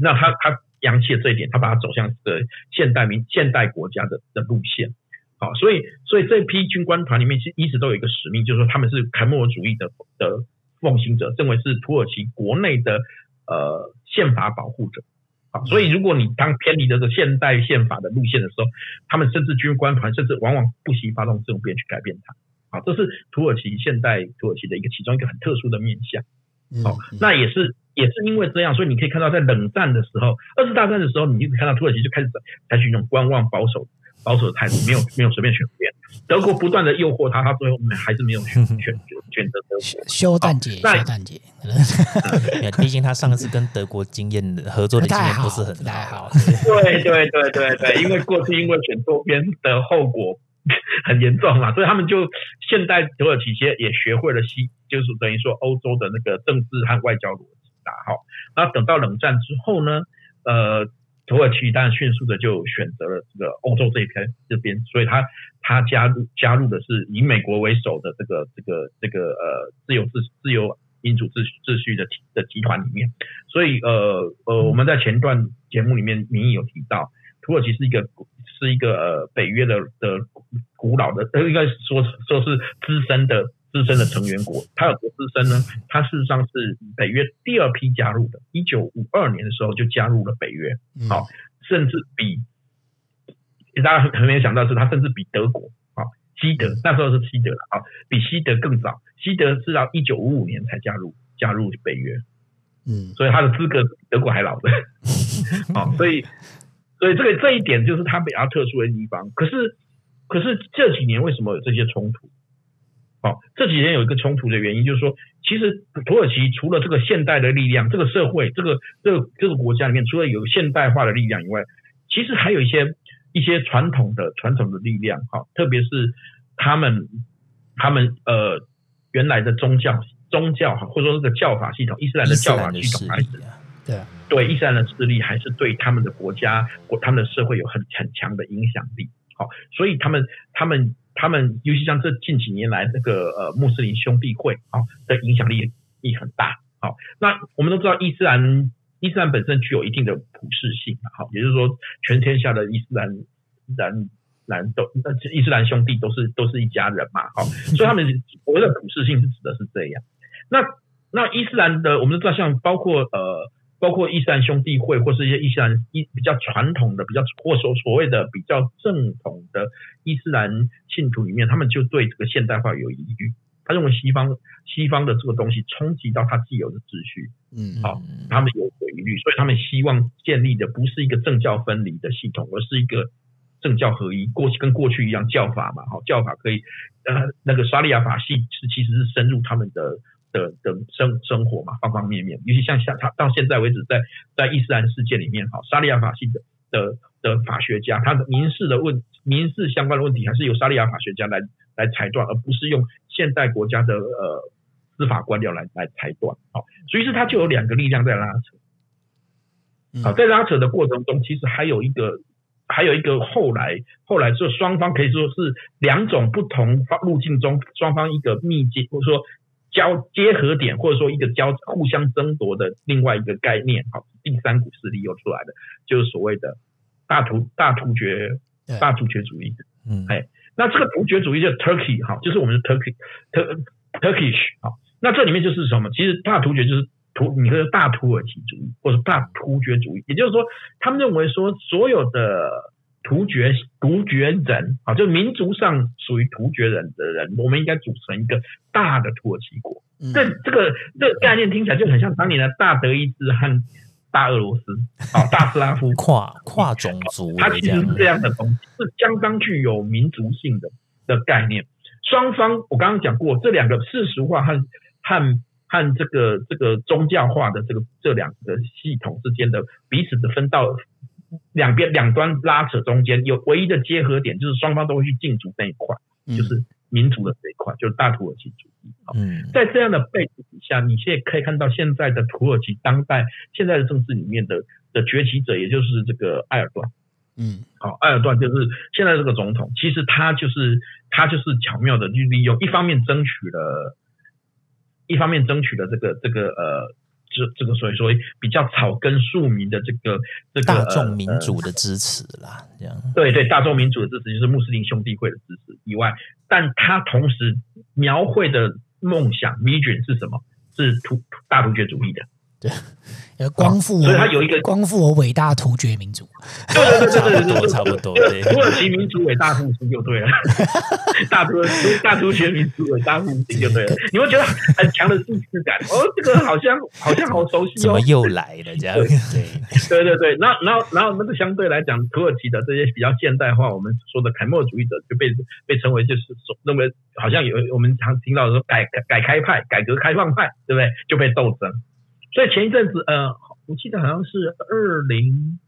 那他他。扬弃了这一点，他把它走向这个现代民现代国家的的路线，好，所以所以这批军官团里面其实一直都有一个使命，就是说他们是凯末尔主义的的奉行者，认为是土耳其国内的呃宪法保护者，好，所以如果你当偏离这个现代宪法的路线的时候，他们甚至军官团甚至往往不惜发动政变去改变它，好，这是土耳其现代土耳其的一个其中一个很特殊的面向，好，那也是。也是因为这样，所以你可以看到，在冷战的时候，二次大战的时候，你就看到土耳其就开始采取一种观望、保守、保守的态度，没有没有随便选边。德国不断的诱惑他，他最后还是没有选选选择德国。休战节，休战节。毕竟他上次跟德国经验合作的经验不是很太好。对对对对对，因为过去因为选错边的后果很严重嘛，所以他们就现代土耳其些也学会了西，就是等于说欧洲的那个政治和外交逻辑。好，那等到冷战之后呢？呃，土耳其当然迅速的就选择了这个欧洲这一边这边，所以他他加入加入的是以美国为首的这个这个这个呃自由自自由民主秩秩序的的集团里面。所以呃呃，我们在前段节目里面民意有提到，土耳其是一个是一个呃北约的的古老的，应该说说是资深的。资深的成员国，它有多资深呢？它事实上是北约第二批加入的，一九五二年的时候就加入了北约，好，甚至比大家很没有想到是，它甚至比德国啊，西德那时候是西德了啊，比西德更早，西德是到一九五五年才加入加入北约，嗯，所以它的资格比德国还老的，好，所以所以这个这一点就是它比较特殊的地方。可是可是这几年为什么有这些冲突？好，这几年有一个冲突的原因，就是说，其实土耳其除了这个现代的力量，这个社会，这个这个这个国家里面，除了有现代化的力量以外，其实还有一些一些传统的传统的力量，哈，特别是他们他们呃原来的宗教宗教哈，或者说这个教法系统，伊斯兰的教法系统还是对对伊斯兰的势力还是对他们的国家国他们的社会有很很强的影响力，好，所以他们他们。他们尤其像这近几年来，这个呃穆斯林兄弟会啊的影响力力很大。好，那我们都知道伊斯兰伊斯兰本身具有一定的普世性，好，也就是说全天下的伊斯兰人兰都那伊斯兰兄弟都是都是一家人嘛，好，所以他们所谓的普世性是指的是这样。那那伊斯兰的我们都知道，像包括呃。包括伊斯兰兄弟会，或是一些伊斯兰伊比较传统的、比较或所所谓的比较正统的伊斯兰信徒里面，他们就对这个现代化有疑虑。他认为西方西方的这个东西冲击到他既有的秩序，嗯，好，他们有疑虑，所以他们希望建立的不是一个政教分离的系统，而是一个政教合一。过去跟过去一样，教法嘛，好，教法可以呃那个沙利亚法系是其实是深入他们的。的的生生活嘛，方方面面，尤其像像他到现在为止在，在在伊斯兰世界里面，哈，沙利亚法系的的的法学家，他的民事的问民事相关的问题，还是由沙利亚法学家来来裁断，而不是用现代国家的呃司法官僚来来裁断，好，所以是他就有两个力量在拉扯，好，在拉扯的过程中，其实还有一个还有一个后来后来就双方可以说是两种不同方路径中双方一个密接或者说。交结合点，或者说一个交互相争夺的另外一个概念，好，第三股势力又出来了，就是所谓的大突大突厥大突厥主义。嗯，哎，那这个突厥主义叫 Turkey 哈，就是我们的 Turkey Tur Turkish 好，那这里面就是什么？其实大突厥就是土，你说大土耳其主义或者大突厥主义，也就是说，他们认为说所有的突厥突厥人啊，就民族上属于突厥人的人，我们应该组成一个大的土耳其国。嗯、这这个这个概念听起来就很像当年的大德意志和大俄罗斯，啊，大斯拉夫跨跨种族，它其实是这样的东西，是相当具有民族性的的概念。双方我刚刚讲过，这两个世俗化和和和这个这个宗教化的这个这两个系统之间的彼此的分道两边两端拉扯中间有唯一的结合点，就是双方都会去竞逐那一块，就是民族的这一块，就是大土耳其主义。嗯，在这样的背景底下，你现在可以看到现在的土耳其当代现在的政治里面的的崛起者，也就是这个埃尔段。嗯，好，埃尔段就是现在这个总统，其实他就是他就是巧妙的去利用，一方面争取了，一方面争取了这个这个呃，这这个所以说比较草根庶民的这个这个大众民主的支持啦，这样对对，大众民主的支持就是穆斯林兄弟会的支持以外，但他同时描绘的。梦想 vision 是什么？是突大突厥主义的，对，光复，所以他有一个光复我伟大突厥民族，对对对对对对，差不多，土耳其民族伟大复兴就对了，大突 大突厥民族伟大复兴就对了，你会觉得很强的既视感，哦，这个好像好像好熟悉哦，怎么又来了这样？对对对对，然后然后然后那个相对来讲，土耳其的这些比较现代化，我们说的凯末尔主义者就被被称为就是认为好像有我们常听到的说改改开派、改革开放派，对不对？就被斗争。所以前一阵子，呃，我记得好像是二零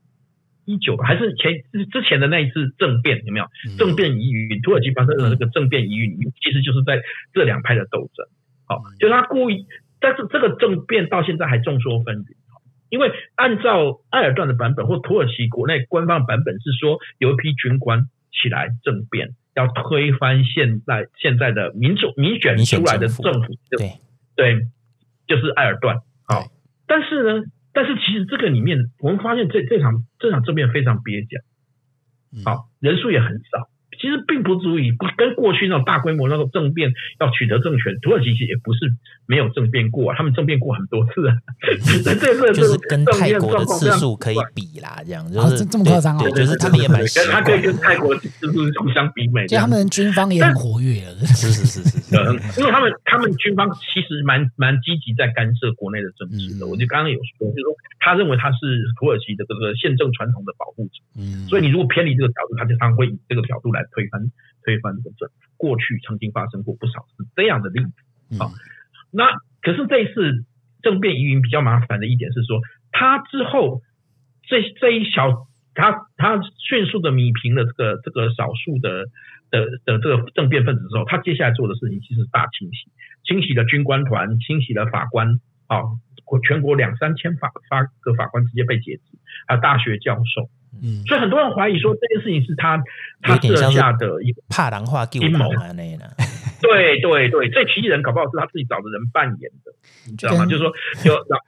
一九吧，还是前之前的那一次政变，有没有？政变疑云，土耳其发生的这个政变疑云里面，其实就是在这两派的斗争。好，就是他故意，但是这个政变到现在还众说纷纭。因为按照埃尔段的版本或土耳其国内官方版本是说，有一批军官起来政变，要推翻现在现在的民主民选出来的政府。对对，就是埃尔段。好，但是呢，但是其实这个里面，我们发现这这场这场政变非常蹩脚，好，人数也很少。其实并不足以不跟过去那种大规模那种政变要取得政权，土耳其其实也不是没有政变过啊，他们政变过很多次啊。就是跟泰国的次数可以比啦，这样就是这么夸张啊？对，就是他们也蛮，他可以跟泰国就是互相比美，就他们军方也很活跃了。是是是是，嗯，因为他们他们军方其实蛮蛮积极在干涉国内的政治的。我就刚刚有说，就是说他认为他是土耳其的这个宪政传统的保护者，嗯，所以你如果偏离这个角度，他就他会以这个角度来。推翻推翻这个政府，过去曾经发生过不少是这样的例子啊。那可是这一次政变疑云比较麻烦的一点是说，他之后这这一小他他迅速的弭平了这个这个少数的的的这个政变分子之后，他接下来做的事情其实是大清洗，清洗了军官团，清洗了法官啊，全国两三千法法个法官直接被解职，还有大学教授。嗯，所以很多人怀疑说这件事情是他他设下的一个怕狼化阴谋啊，那呢？对对对，这批人搞不好是他自己找的人扮演的，你知道吗？就是说就让。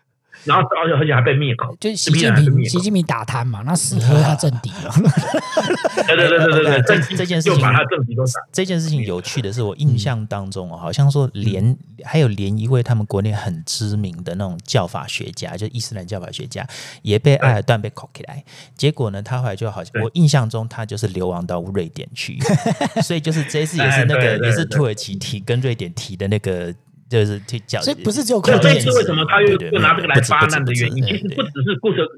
然后而且而且还被灭口，就是习近平习近平打贪嘛，那死磕他政敌了。对对对对对对，这这件事情把他政敌都杀。这件事情有趣的是，我印象当中哦，好像说连还有连一位他们国内很知名的那种教法学家，就伊斯兰教法学家，也被埃尔段被扣起来。结果呢，他后来就好像我印象中他就是流亡到瑞典去，所以就是这次也是那个也是土耳其提跟瑞典提的那个。就是去讲，所以不是只有这这是为什么他又又拿这个来发难的原因。其实不只是库德，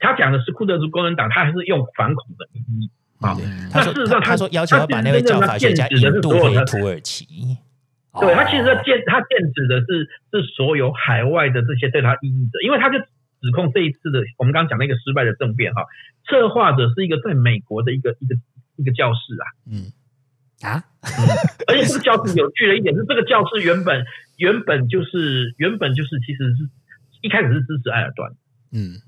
他讲的是库德族工人党，他还是用反恐的名义啊。他事实上他说要求要把那位教法学家引渡回土耳其。对，他其实他剑他剑指的是是所有海外的这些对他异议者，因为他就指控这一次的我们刚刚讲那个失败的政变哈，策划者是一个在美国的一个一个一个教士啊。嗯。啊，而且这个教室有趣的一点是，这个教室原本原本就是原本就是其实是一开始是支持埃尔段，嗯，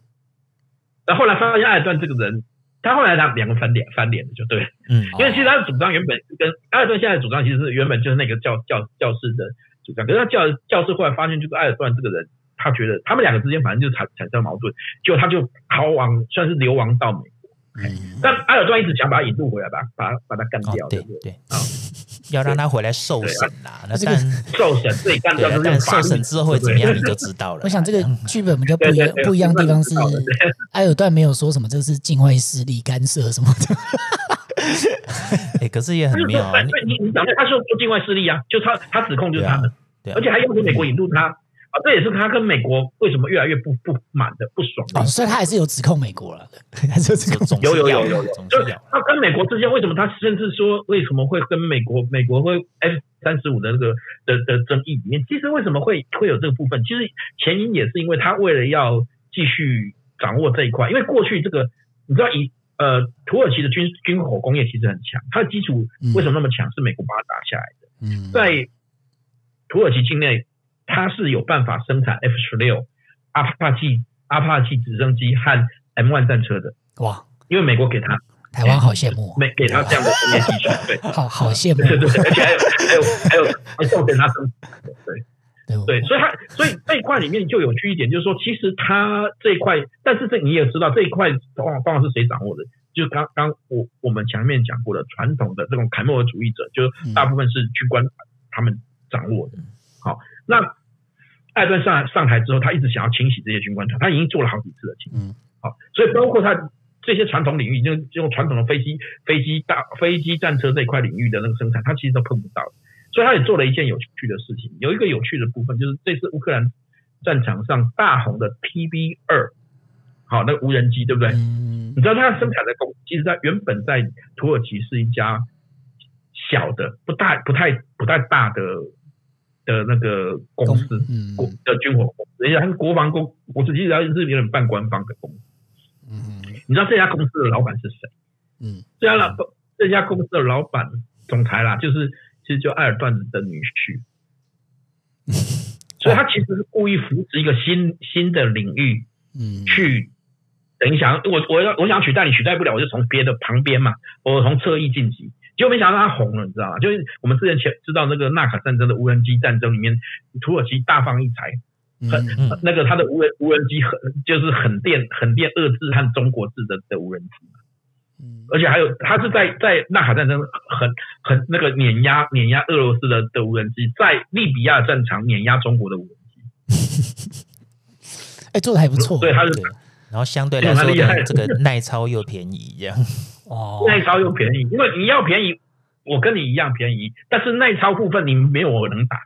那后来发现埃尔段这个人，他后来他两个翻脸翻脸的就对，嗯，因为其实他的主张原本跟埃尔段现在的主张其实是原本就是那个教教教室的主张，可是他教教室后来发现就是埃尔段这个人，他觉得他们两个之间反正就产产生矛盾，就他就逃亡，算是流亡到美国，嗯，但埃尔段一直想把他引渡回来，把把把他干掉，对对啊，要让他回来受审啦。那但受审对干掉，但受审之后会怎么样，你就知道了。我想这个剧本比较不一样，不一样的地方是埃尔段没有说什么，这是境外势力干涉什么的。哎，可是也很妙啊！你你你讲的，他说说境外势力啊，就他他指控就是他们，对，而且还要求美国引渡他。啊，这也是他跟美国为什么越来越不不满的、不爽的。哦，所以他还是有指控美国了，还是有指控。有有有有有，就是他跟美国之间为什么他甚至说为什么会跟美国美国会 F 三十五的那个的的争议里面，其实为什么会会有这个部分？其实前因也是因为他为了要继续掌握这一块，因为过去这个你知道以呃土耳其的军军火工业其实很强，它的基础为什么那么强？是美国把它打下来的。嗯，在土耳其境内。它是有办法生产 F 十六、阿帕奇、阿帕奇直升机和 M 1战车的。哇！因为美国给他，台湾好羡慕，没给他这样的工业技术，对，好好羡慕，对对，而且还有还有还有还送给他生，对。对对，所以他所以这一块里面就有趣一点，就是说，其实他这一块，但是这你也知道，这一块往往往往是谁掌握的？就刚刚我我们前面讲过的，传统的这种凯末尔主义者，就是大部分是军官他们掌握的。好，那。艾顿上上台之后，他一直想要清洗这些军官团，他已经做了好几次了。嗯，好，所以包括他这些传统领域，就用传统的飞机、飞机大飞机战车这一块领域的那个生产，他其实都碰不到。所以他也做了一件有趣的事情。有一个有趣的部分，就是这次乌克兰战场上大红的 TB 二，好，那个无人机，对不对？嗯，你知道它生产的公，其实它原本在土耳其是一家小的、不大、不太、不太大的。的那个公司，国的军火公司，人家他是国防公，我实际上是有点半官方的公司。嗯，你知道这家公司的老板是谁？嗯，这家老这家公司的老板总裁啦，就是其实就埃尔段的女婿。所以他其实是故意扶持一个新新的领域，嗯，去等一下，我我要我想取代你取代不了，我就从别的旁边嘛，我从侧翼晋级。就没想到他红了，你知道吗？就是我们之前前知道那个纳卡战争的无人机战争里面，土耳其大放异彩，很那个他的无人无人机很就是很电很电遏制和中国制的的无人机，嗯，而且还有他是在在纳卡战争很很那个碾压碾压俄罗斯的的无人机，在利比亚战场碾压中国的无人机，哎，做的还不错，对，他是，然后相对来说这个耐操又便宜，这样。哦，耐操又便宜，因为你要便宜，我跟你一样便宜，但是耐操部分你没有我能打，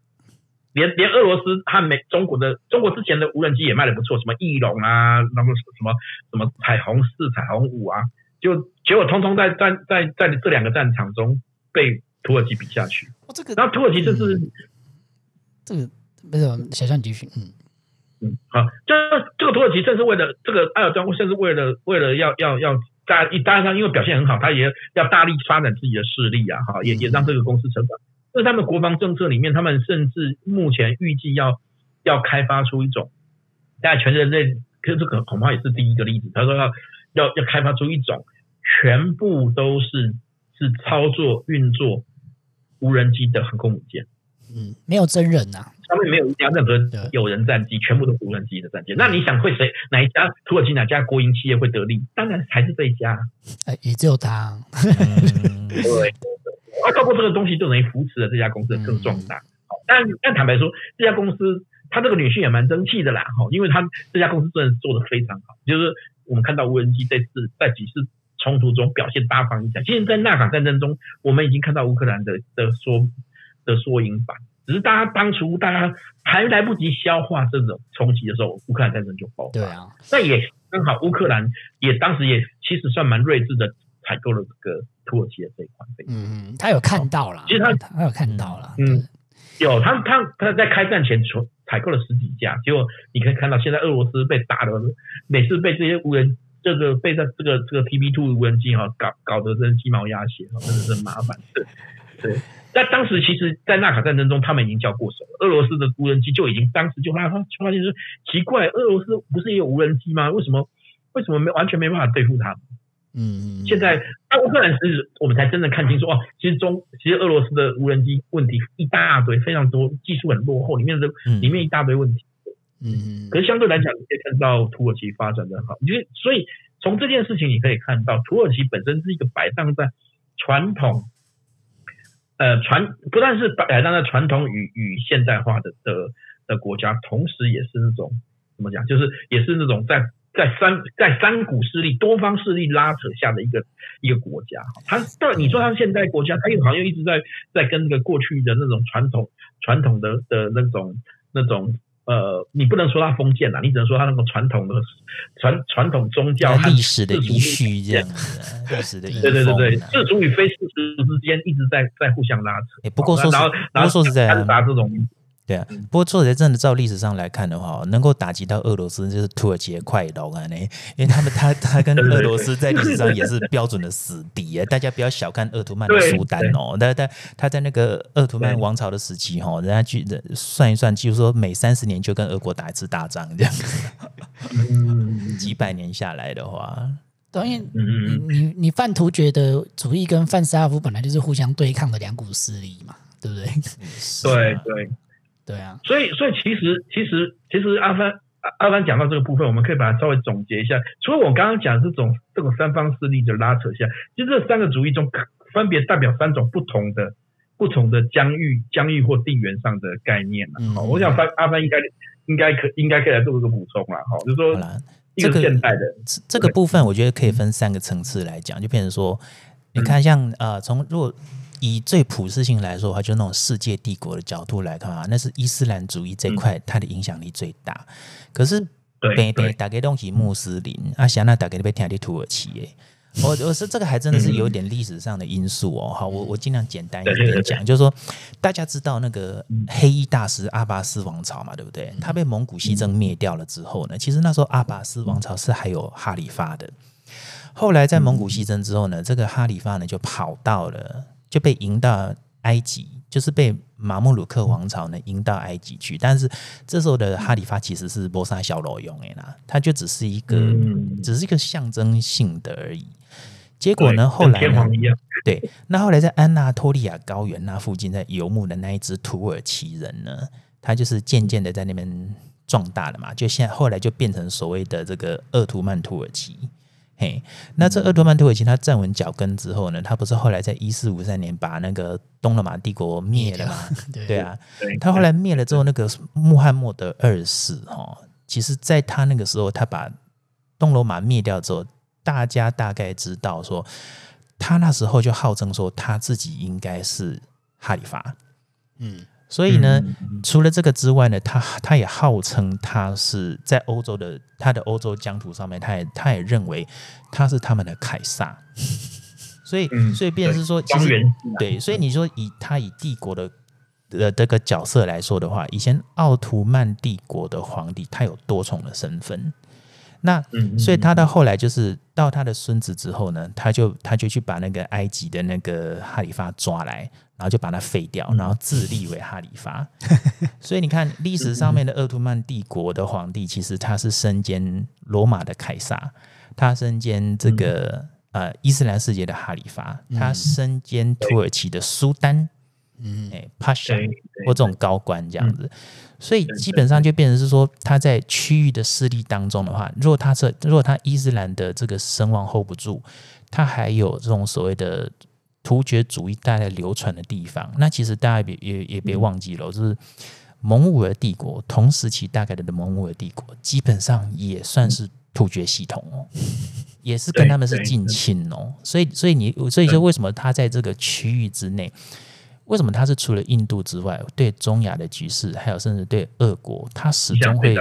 连连俄罗斯和美中国的中国之前的无人机也卖的不错，什么翼龙啊，那么什么什么彩虹四、彩虹五啊，就结果通通在在在在这两个战场中被土耳其比下去。哦，这个，然后土耳其这是、嗯、这个没什么想象集训，嗯嗯，好，这这个土耳其正是为了这个埃尔多安，甚至为了为了要要要。在一当然，他因为表现很好，他也要大力发展自己的势力啊，哈，也也让这个公司成长。那他们国防政策里面，他们甚至目前预计要要开发出一种，在全人类，可是这个恐怕也是第一个例子。他说要要要开发出一种全部都是是操作运作无人机的航空母舰。嗯，没有真人呐、啊。上面没有一家任何有人战机，全部都是无人机的战机。那你想会谁？哪一家土耳其哪家国营企业会得利？当然还是这一家。哎，也只有他。嗯、对，对，而透过这个东西，就等于扶持了这家公司更壮大。嗯，但但坦白说，这家公司他这个女婿也蛮争气的啦。哈，因为他这家公司真的做的非常好。就是我们看到无人机这次在几次冲突中表现大放异彩。其实，在纳卡战争中，我们已经看到乌克兰的的缩的缩影版。只是大家当初大家还来不及消化这种冲击的时候，乌克兰战争就爆发。对啊，那也刚好，乌克兰也当时也其实算蛮睿智的，采购了这个土耳其的这一款飞机。嗯，他有看到了，其实他他有看到了。嗯，有他他他在开战前采采购了十几架，结果你可以看到现在俄罗斯被打的，每次被这些无人这个被在这个这个 TB two 无人机哈搞搞得真是鸡毛鸭血，真的是麻烦。对对。在当时，其实，在纳卡战争中，他们已经交过手了。俄罗斯的无人机就已经当时就发发发现说，奇怪，俄罗斯不是也有无人机吗？为什么为什么没完全没办法对付他们？嗯，现在在乌克兰时，我们才真正看清楚哦，其实中其实俄罗斯的无人机问题一大堆，非常多，技术很落后，里面的里面一大堆问题。嗯，可是相对来讲，你可以看到土耳其发展的好，因为所以从这件事情你可以看到，土耳其本身是一个摆荡在传统，呃，传不但是摆荡在传统与与现代化的的的国家，同时也是那种怎么讲，就是也是那种在在三在三股势力多方势力拉扯下的一个一个国家。它到你说它是现代国家，它又好像一直在在跟那个过去的那种传统传统的的那种那种。呃，你不能说它封建啦，你只能说它那个传统的传传统宗教历史的遗绪这样子，历史的对对对对，世俗与非世俗之间一直在在互相拉扯。欸、不过说然后，然后说实在的，这种。对啊，不过说实在，真的照历史上来看的话，能够打击到俄罗斯就是土耳其的快龙啊，呢，因为他们他他跟俄罗斯在历史上也是标准的死敌啊，大家不要小看鄂图曼的苏丹哦，但但他在那个鄂图曼王朝的时期哈，人家去算一算，就是说每三十年就跟俄国打一次大仗这样，几百年下来的话，导演，你你你泛突厥的主义跟泛斯拉夫本来就是互相对抗的两股势力嘛，对不对？对对。对啊，所以所以其实其实其实阿帆阿帆讲到这个部分，我们可以把它稍微总结一下。除了我刚刚讲这种这种三方势力的拉扯下，其实这三个主义中分别代表三种不同的不同的疆域疆域或地缘上的概念。嗯，我想翻阿帆应该应该可应该可以来做一个补充啦。哈，就是说一个现代的这个部分，我觉得可以分三个层次来讲，就变成说，你看像呃从如果。以最普世性来说的话，就那种世界帝国的角度来看啊，那是伊斯兰主义这块它的影响力最大。可是北北大概东西穆斯林，啊，想那大概被听的土耳其诶。我我是这个还真的是有点历史上的因素哦。好，我我尽量简单一点讲，就是说大家知道那个黑衣大师阿巴斯王朝嘛，对不对？他被蒙古西征灭掉了之后呢，其实那时候阿巴斯王朝是还有哈里发的。后来在蒙古西征之后呢，这个哈里发呢就跑到了。就被迎到埃及，就是被马穆鲁克王朝呢迎到埃及去。但是这时候的哈里发其实是波沙小罗用诶啦，他就只是一个，只是一个象征性的而已。结果呢，后来呢，对，那后来在安纳托利亚高原那附近在游牧的那一支土耳其人呢，他就是渐渐的在那边壮大了嘛，就现在后来就变成所谓的这个鄂图曼土耳其。嘿，那这鄂图曼土耳其他站稳脚跟之后呢，他不是后来在一四五三年把那个东罗马帝国灭了吗？对，对啊，他后来灭了之后，那个穆罕默德二世哈，其实在他那个时候，他把东罗马灭掉之后，大家大概知道说，他那时候就号称说他自己应该是哈里发，嗯。所以呢，除了这个之外呢，他他也号称他是在欧洲的他的欧洲疆土上面，他也他也认为他是他们的凯撒。所以，所以变是说，其实对，所以你说以他以帝国的的这个角色来说的话，以前奥图曼帝国的皇帝他有多重的身份。那所以他到后来就是到他的孙子之后呢，他就他就去把那个埃及的那个哈里发抓来。然后就把他废掉，然后自立为哈里发。所以你看历史上面的鄂图曼帝国的皇帝，其实他是身兼罗马的凯撒，他身兼这个呃伊斯兰世界的哈里发，他身兼土耳其的苏丹，嗯，哎，帕夏或这种高官这样子。所以基本上就变成是说，他在区域的势力当中的话，如果他这如果他伊斯兰的这个声望 hold 不住，他还有这种所谓的。突厥主义带来流传的地方，那其实大家也也也别忘记了，就是蒙古尔帝国同时期大概的蒙古尔帝国，基本上也算是突厥系统哦，也是跟他们是近亲哦，所以所以你所以说为什么他在这个区域之内，为什么他是除了印度之外，对中亚的局势，还有甚至对俄国，他始终会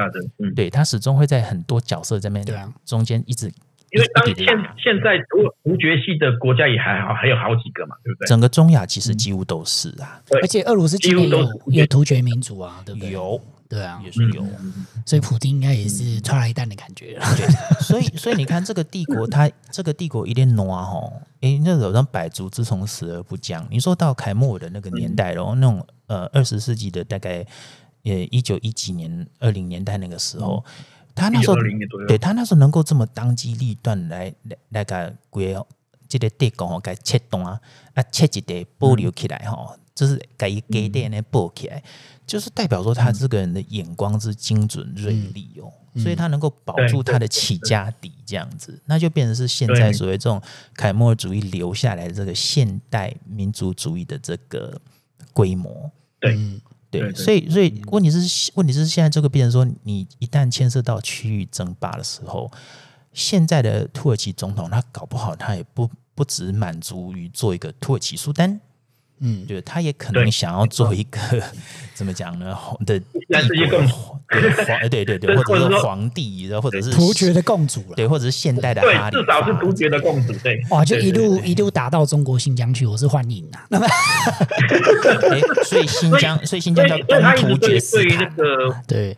对他始终会在很多角色在那边中间一直。因为当现现在突突厥系的国家也还好，还有好几个嘛，对不对？整个中亚其实几乎都是啊，嗯、而且俄罗斯几乎都有突厥民族啊，对不对？有，对啊，也是有，所以普丁应该也是剉了一蛋的感觉。对，所以所以你看这个帝国，它这个帝国一定挪吼，哎，那有让百足之虫，死而不僵。你说到凯末尔的那个年代，然后那种呃二十世纪的大概呃一九一几年二零年代那个时候。嗯他那时候，对他那时候能够这么当机立断来来来个规这个帝国吼，给切断啊，啊切一点保留起来吼，就是给给点那补起来，就是代表说他这个人的眼光是精准锐利哦，嗯、所以他能够保住他的起家底这样子，那就变成是现在所谓这种凯末尔主义留下来的这个现代民族主义的这个规模。对。对，所以所以问题是问题是现在这个变成说，你一旦牵涉到区域争霸的时候，现在的土耳其总统他搞不好他也不不只满足于做一个土耳其苏丹。嗯，对，他也可能想要做一个 怎么讲呢？的帝国 皇，对对对，或者是皇帝，或者是突厥的共主了，对，或者是现代的哈里发，至少是突厥的共主，对，哇，就一路一路打到中国新疆去，我是欢迎啊。那么，所以新疆，所以新疆叫东突厥斯坦，对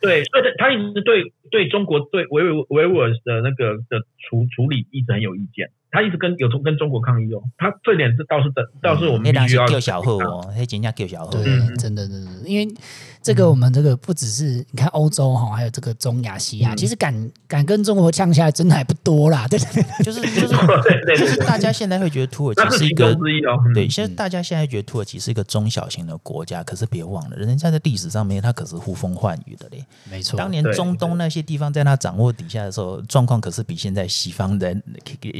对，所以他一直对对中国对维维维吾尔的那个的处处理一直很有意见。他一直跟有跟中国抗议哦，他这点是倒是的，倒是我们必须要。叫小贺哦，他人家救小贺。对，真的，真的，因为这个我们这个不只是你看欧洲哈，还有这个中亚西亚，其实敢敢跟中国呛下来，真的还不多啦。对，就是就是就是大家现在会觉得土耳其是一个对，现在大家现在觉得土耳其是一个中小型的国家，可是别忘了，人家在历史上面他可是呼风唤雨的嘞。没错，当年中东那些地方在他掌握底下的时候，状况可是比现在西方人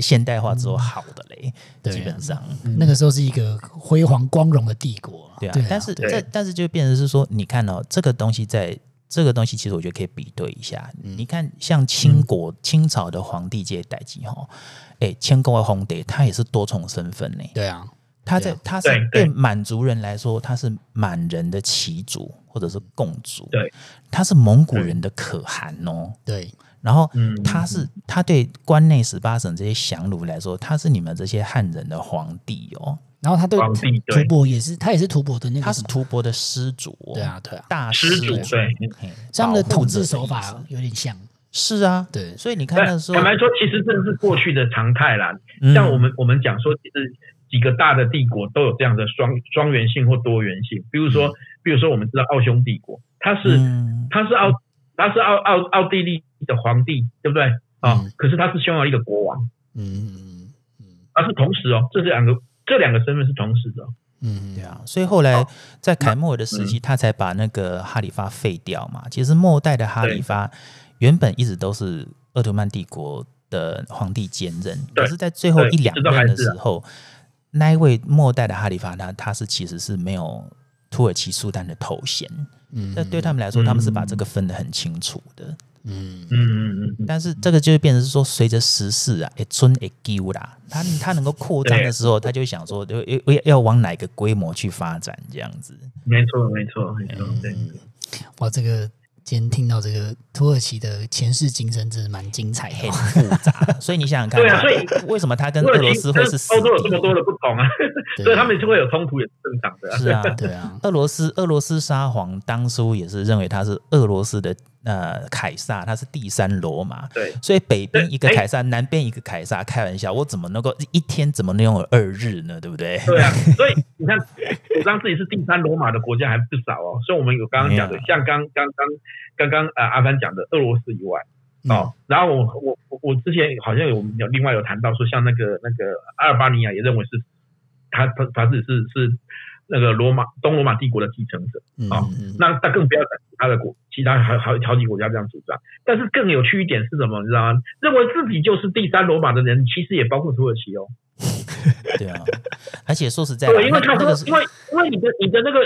现代化之后好的嘞，嗯、基本上、嗯、那个时候是一个辉煌光荣的帝国，对啊。对啊，但是这但是就变成是说，你看哦，这个东西在这个东西，其实我觉得可以比对一下。嗯、你看，像清国、嗯、清朝的皇帝这些代际哈，哎，千国的皇帝他也是多重身份呢。对啊，他在他是对满族人来说，他是满人的旗主或者是共主，对，他是蒙古人的可汗哦，对。然后他是他对关内十八省这些降虏来说，他是你们这些汉人的皇帝哦。然后他对吐蕃也是，他也是吐蕃的那个，他是吐蕃的师祖。对啊，对啊，大师祖。对，他们的统治手法有点像。是啊，对。所以你看那时候，坦白说，其实这是过去的常态啦。像我们我们讲说，其实几个大的帝国都有这样的双双元性或多元性。比如说，比如说我们知道奥匈帝国，他是他是奥他是奥奥奥地利。的皇帝对不对？啊？嗯、可是他是匈牙利的国王，嗯嗯嗯，而是同时哦，这两个这两个身份是同时的，嗯，对啊，所以后来在凯末尔的时期，他才把那个哈里发废掉嘛。其实末代的哈里发原本一直都是鄂图曼帝国的皇帝兼任，可是在最后一两任的时候，那一位末代的哈里发他他是其实是没有土耳其苏丹的头衔，嗯，那对他们来说，他们是把这个分得很清楚的。嗯嗯嗯嗯，但是这个就会变成是说，随着时事啊，一尊一丢啦，他他能够扩张的时候，他就会想说，要要要往哪个规模去发展这样子。没错，没错，没错。对，哇，这个今天听到这个土耳其的前世今生，真是蛮精彩，很复杂。所以你想想看，对啊，所以为什么他跟俄罗斯会是欧洲有这么多的不同啊？所以他们就会有冲突，也是正常的。是啊，对啊。俄罗斯俄罗斯沙皇当初也是认为他是俄罗斯的。呃，凯撒他是第三罗马，对，所以北边一个凯撒，南边一个凯撒，开玩笑，我怎么能够一天怎么能拥有二日呢？对不对？对啊，所以 你看，主张自己是第三罗马的国家还不少哦。所以我们有刚刚讲的，像刚刚刚刚刚呃阿凡讲的俄罗斯以外哦，然后我我我之前好像有有另外有谈到说，像那个那个阿尔巴尼亚也认为是他他他自己是是。那个罗马东罗马帝国的继承者啊，那他更不要讲其他的国，其他还还有好几个国家这样主张。但是更有趣一点是什么？你知道吗？认为自己就是第三罗马的人，其实也包括土耳其哦。对啊，而且说实在，对，因为他说，因为因为你的你的那个。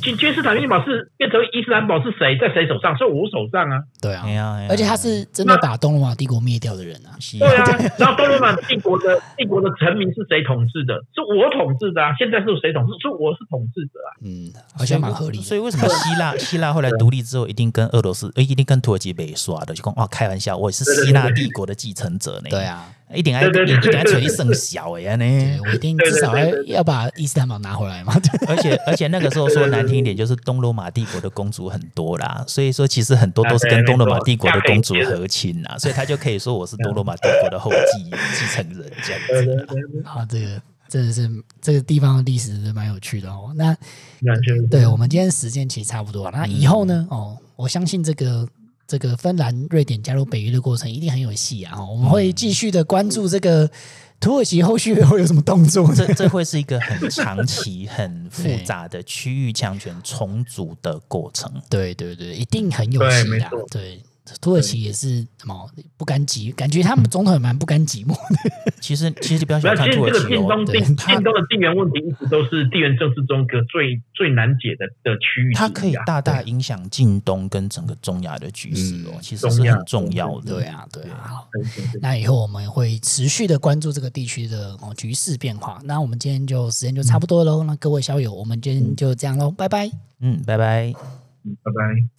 君君士坦丁堡是变成伊斯兰堡是谁在谁手上？是我手上啊！对啊，而且他是真的把东罗马帝国灭掉的人啊！对啊，然后东罗马帝国的帝国的臣民是谁统治的？是我统治的啊！现在是谁统治？是我是统治者啊！嗯，好像蛮合理。所以为什么希腊希腊后来独立之后，一定跟俄罗斯，一定跟土耳其被刷的？就讲哇，开玩笑，我也是希腊帝国的继承者呢。对啊。一定要一定要权力甚小哎呢，我一定至少要要把伊斯坦堡拿回来嘛。而且而且那个时候说难听一点，就是东罗马帝国的公主很多啦，所以说其实很多都是跟东罗马帝国的公主和亲呐，所以他就可以说我是东罗马帝国的后继 继承人这样子。啊，这个真的是这个地方的历史是蛮有趣的哦。那对我们今天时间其实差不多，那以后呢？哦，我相信这个。这个芬兰、瑞典加入北约的过程一定很有戏啊！我们会继续的关注这个土耳其后续会有什么动作？这这会是一个很长期、很复杂的 区域强权重组的过程。对对对，一定很有戏啊！对。土耳其也是什么不甘寂，感觉他们总统也蛮不甘寂寞的。其实，其实不要小看土耳其哦。近东地近东的地缘问题一直都是地缘政治中个最最难解的的区域。它可以大大影响近东跟整个中亚的局势哦，其实是很重要的。对啊，对啊。那以后我们会持续的关注这个地区的哦局势变化。那我们今天就时间就差不多喽。那各位校友，我们今天就这样喽，拜拜。嗯，拜拜。嗯，拜拜。